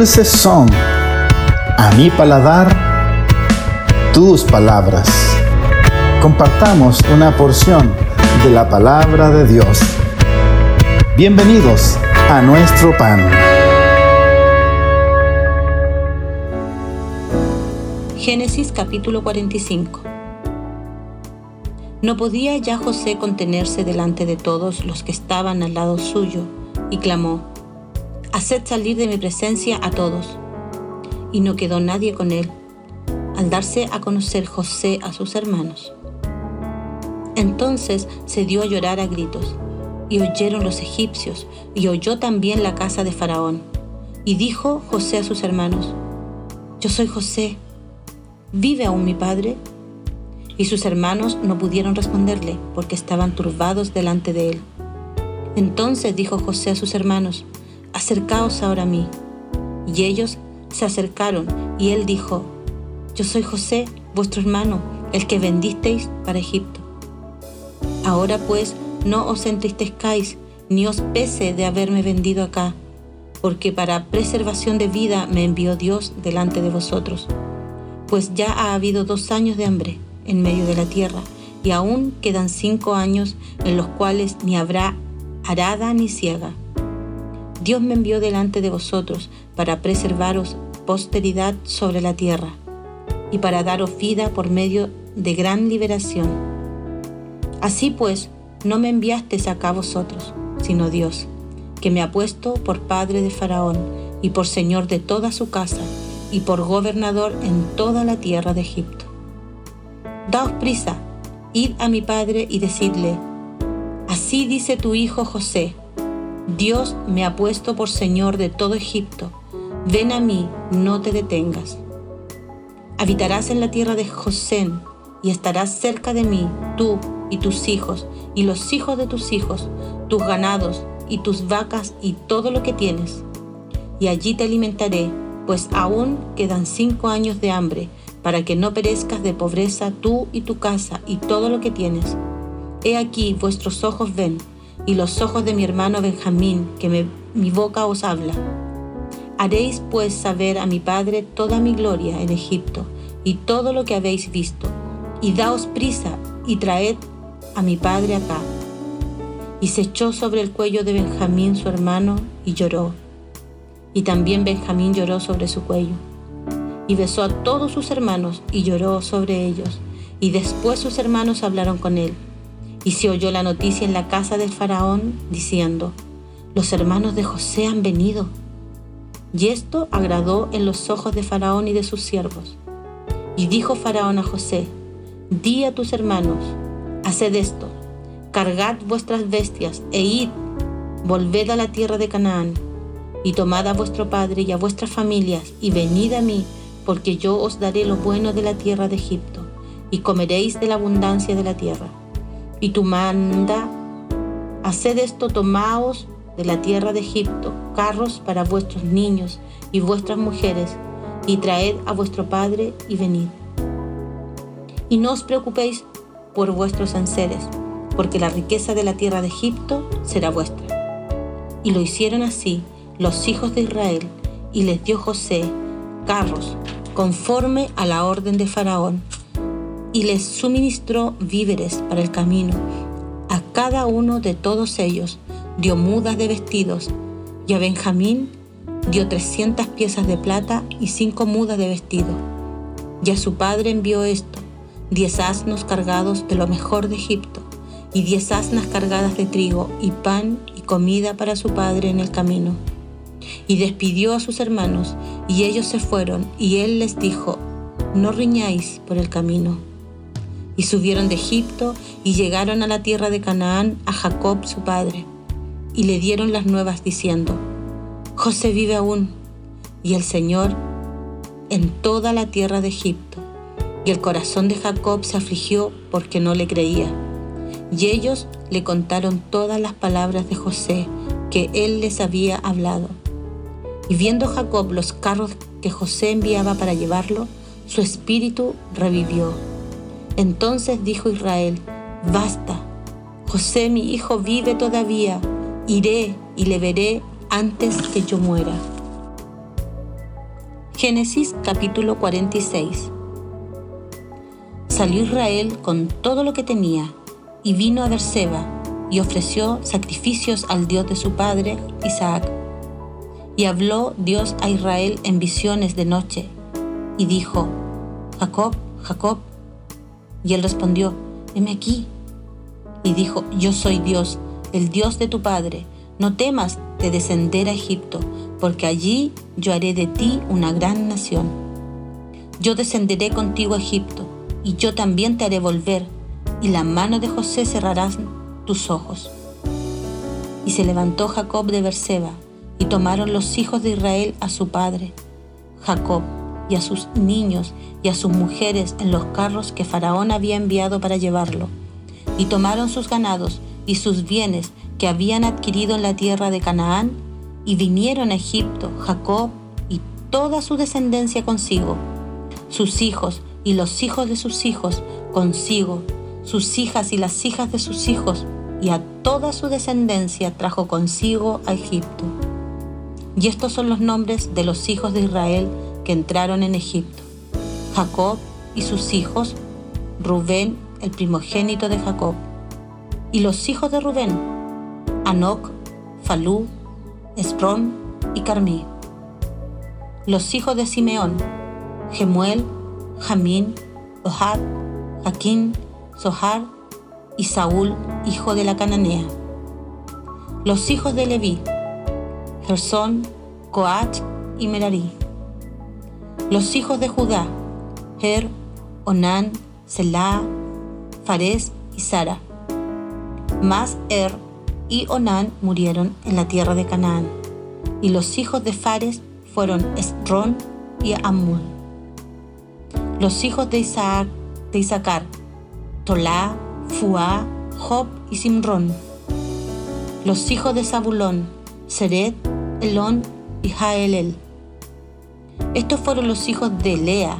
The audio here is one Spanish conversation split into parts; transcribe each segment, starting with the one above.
dulces son a mi paladar tus palabras. Compartamos una porción de la palabra de Dios. Bienvenidos a nuestro pan. Génesis capítulo 45 No podía ya José contenerse delante de todos los que estaban al lado suyo, y clamó, Haced salir de mi presencia a todos. Y no quedó nadie con él, al darse a conocer José a sus hermanos. Entonces se dio a llorar a gritos, y oyeron los egipcios, y oyó también la casa de Faraón. Y dijo José a sus hermanos, Yo soy José, ¿vive aún mi padre? Y sus hermanos no pudieron responderle, porque estaban turbados delante de él. Entonces dijo José a sus hermanos, Acercaos ahora a mí. Y ellos se acercaron, y él dijo, Yo soy José, vuestro hermano, el que vendisteis para Egipto. Ahora pues no os entristezcáis, ni os pese de haberme vendido acá, porque para preservación de vida me envió Dios delante de vosotros. Pues ya ha habido dos años de hambre en medio de la tierra, y aún quedan cinco años en los cuales ni habrá arada ni ciega. Dios me envió delante de vosotros para preservaros posteridad sobre la tierra y para daros vida por medio de gran liberación. Así pues, no me enviasteis acá vosotros, sino Dios, que me ha puesto por padre de Faraón y por señor de toda su casa y por gobernador en toda la tierra de Egipto. Daos prisa, id a mi padre y decidle, así dice tu hijo José, Dios me ha puesto por Señor de todo Egipto. Ven a mí, no te detengas. Habitarás en la tierra de José y estarás cerca de mí, tú y tus hijos, y los hijos de tus hijos, tus ganados y tus vacas y todo lo que tienes. Y allí te alimentaré, pues aún quedan cinco años de hambre, para que no perezcas de pobreza tú y tu casa y todo lo que tienes. He aquí vuestros ojos ven y los ojos de mi hermano Benjamín, que mi boca os habla. Haréis pues saber a mi padre toda mi gloria en Egipto y todo lo que habéis visto, y daos prisa y traed a mi padre acá. Y se echó sobre el cuello de Benjamín su hermano y lloró. Y también Benjamín lloró sobre su cuello. Y besó a todos sus hermanos y lloró sobre ellos. Y después sus hermanos hablaron con él. Y se oyó la noticia en la casa del faraón diciendo, los hermanos de José han venido. Y esto agradó en los ojos de faraón y de sus siervos. Y dijo faraón a José, di a tus hermanos, haced esto, cargad vuestras bestias e id, volved a la tierra de Canaán, y tomad a vuestro padre y a vuestras familias, y venid a mí, porque yo os daré lo bueno de la tierra de Egipto, y comeréis de la abundancia de la tierra y tú manda, haced esto, tomaos de la tierra de Egipto carros para vuestros niños y vuestras mujeres, y traed a vuestro padre y venid. Y no os preocupéis por vuestros enseres, porque la riqueza de la tierra de Egipto será vuestra. Y lo hicieron así los hijos de Israel, y les dio José carros conforme a la orden de Faraón y les suministró víveres para el camino. A cada uno de todos ellos dio mudas de vestidos y a Benjamín dio trescientas piezas de plata y cinco mudas de vestido. Y a su padre envió esto, diez asnos cargados de lo mejor de Egipto y diez asnas cargadas de trigo y pan y comida para su padre en el camino. Y despidió a sus hermanos y ellos se fueron y él les dijo, no riñáis por el camino y subieron de Egipto y llegaron a la tierra de Canaán a Jacob su padre, y le dieron las nuevas diciendo, José vive aún, y el Señor en toda la tierra de Egipto. Y el corazón de Jacob se afligió porque no le creía. Y ellos le contaron todas las palabras de José que él les había hablado. Y viendo Jacob los carros que José enviaba para llevarlo, su espíritu revivió entonces dijo Israel, basta, José mi hijo vive todavía, iré y le veré antes que yo muera. Génesis capítulo 46 Salió Israel con todo lo que tenía y vino a Berseba y ofreció sacrificios al Dios de su padre, Isaac. Y habló Dios a Israel en visiones de noche y dijo, Jacob, Jacob. Y él respondió, heme aquí. Y dijo, yo soy Dios, el Dios de tu padre. No temas de descender a Egipto, porque allí yo haré de ti una gran nación. Yo descenderé contigo a Egipto, y yo también te haré volver, y la mano de José cerrará tus ojos. Y se levantó Jacob de Berseba, y tomaron los hijos de Israel a su padre, Jacob, y a sus niños y a sus mujeres en los carros que Faraón había enviado para llevarlo. Y tomaron sus ganados y sus bienes que habían adquirido en la tierra de Canaán, y vinieron a Egipto Jacob y toda su descendencia consigo, sus hijos y los hijos de sus hijos consigo, sus hijas y las hijas de sus hijos, y a toda su descendencia trajo consigo a Egipto. Y estos son los nombres de los hijos de Israel entraron en Egipto. Jacob y sus hijos, Rubén, el primogénito de Jacob, y los hijos de Rubén, Anoc, Falú, Esprón y Carmí. Los hijos de Simeón, Gemuel, Jamín, Ohad, Jaquín, Sohar y Saúl, hijo de la cananea. Los hijos de Leví, Gersón, Coach y Merarí. Los hijos de Judá, Er, Onán, Selah, Fares y Sara. Mas Er y Onán murieron en la tierra de Canaán. Y los hijos de Fares fueron Esrón y Amul. Los hijos de Isaac, de Isaacar, Tolá, Fuá, Job y Simrón. Los hijos de Zabulón, Seret, Elón y Jaelel. Estos fueron los hijos de Lea,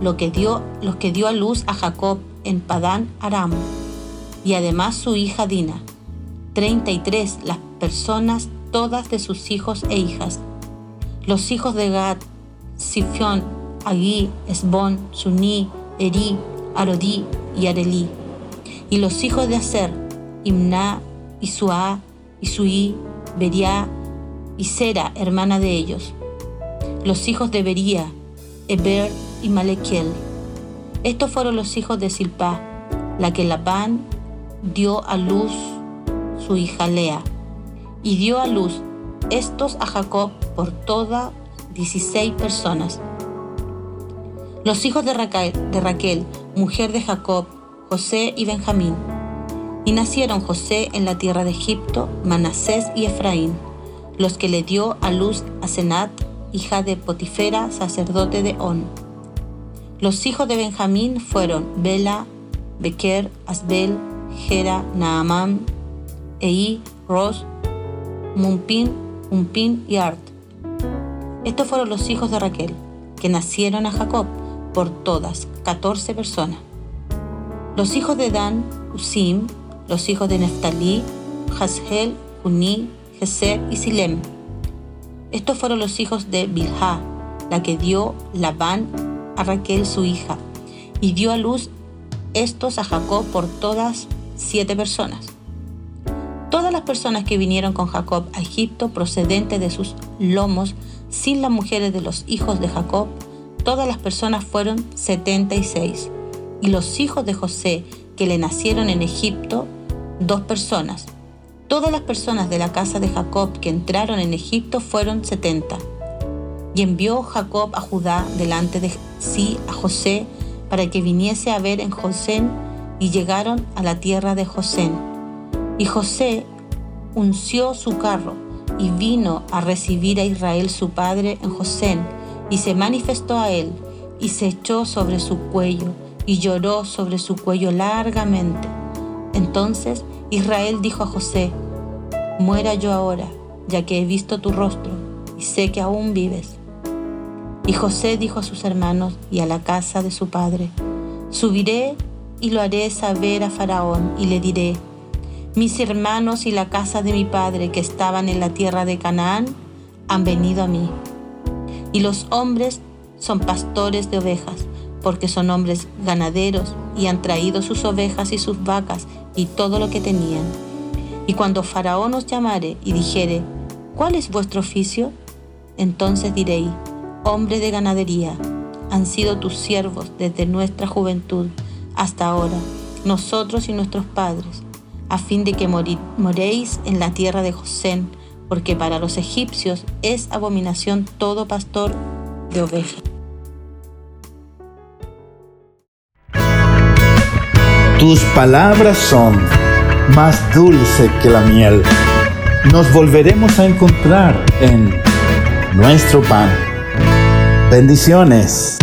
lo que los que dio a luz a Jacob en Padán Aram, y además su hija Dina. Treinta y tres las personas, todas de sus hijos e hijas. Los hijos de Gad, Sifión, Agui, Esbón, Suní, Eri, Arodí y Arelí. Y los hijos de Aser, Imná, Isuá, Isuí, Beriá y Sera, hermana de ellos. Los hijos de Bería, Eber y Malequiel. Estos fueron los hijos de Silpá, la que Labán dio a luz su hija Lea, y dio a luz estos a Jacob por todas 16 personas. Los hijos de Raquel, de Raquel, mujer de Jacob, José y Benjamín. Y nacieron José en la tierra de Egipto, Manasés y Efraín, los que le dio a luz a Senat, hija de Potifera, sacerdote de On. Los hijos de Benjamín fueron Bela, Bequer, Asbel, Gera, Naamán, Ei, Ros, Mumpin, Umpin y Art. Estos fueron los hijos de Raquel, que nacieron a Jacob por todas, 14 personas. Los hijos de Dan, Usim, los hijos de Neftalí, Hasgel, Uní, Geser y Silem. Estos fueron los hijos de Bilha, la que dio Labán a Raquel su hija, y dio a luz estos a Jacob por todas siete personas. Todas las personas que vinieron con Jacob a Egipto procedentes de sus lomos, sin las mujeres de los hijos de Jacob, todas las personas fueron 76. Y los hijos de José que le nacieron en Egipto, dos personas. Todas las personas de la casa de Jacob que entraron en Egipto fueron 70. Y envió Jacob a Judá delante de sí a José para que viniese a ver en Josén y llegaron a la tierra de Josén. Y José unció su carro y vino a recibir a Israel su padre en Josén y se manifestó a él y se echó sobre su cuello y lloró sobre su cuello largamente. Entonces Israel dijo a José, muera yo ahora, ya que he visto tu rostro y sé que aún vives. Y José dijo a sus hermanos y a la casa de su padre, subiré y lo haré saber a Faraón y le diré, mis hermanos y la casa de mi padre que estaban en la tierra de Canaán han venido a mí Y los hombres son pastores de ovejas, porque son hombres ganaderos y han traído sus ovejas y sus vacas y todo lo que tenían. Y cuando Faraón os llamare y dijere, ¿cuál es vuestro oficio? Entonces diréis, hombre de ganadería, han sido tus siervos desde nuestra juventud hasta ahora, nosotros y nuestros padres, a fin de que moréis en la tierra de José, porque para los egipcios es abominación todo pastor de ovejas. Tus palabras son más dulce que la miel. Nos volveremos a encontrar en nuestro pan. Bendiciones.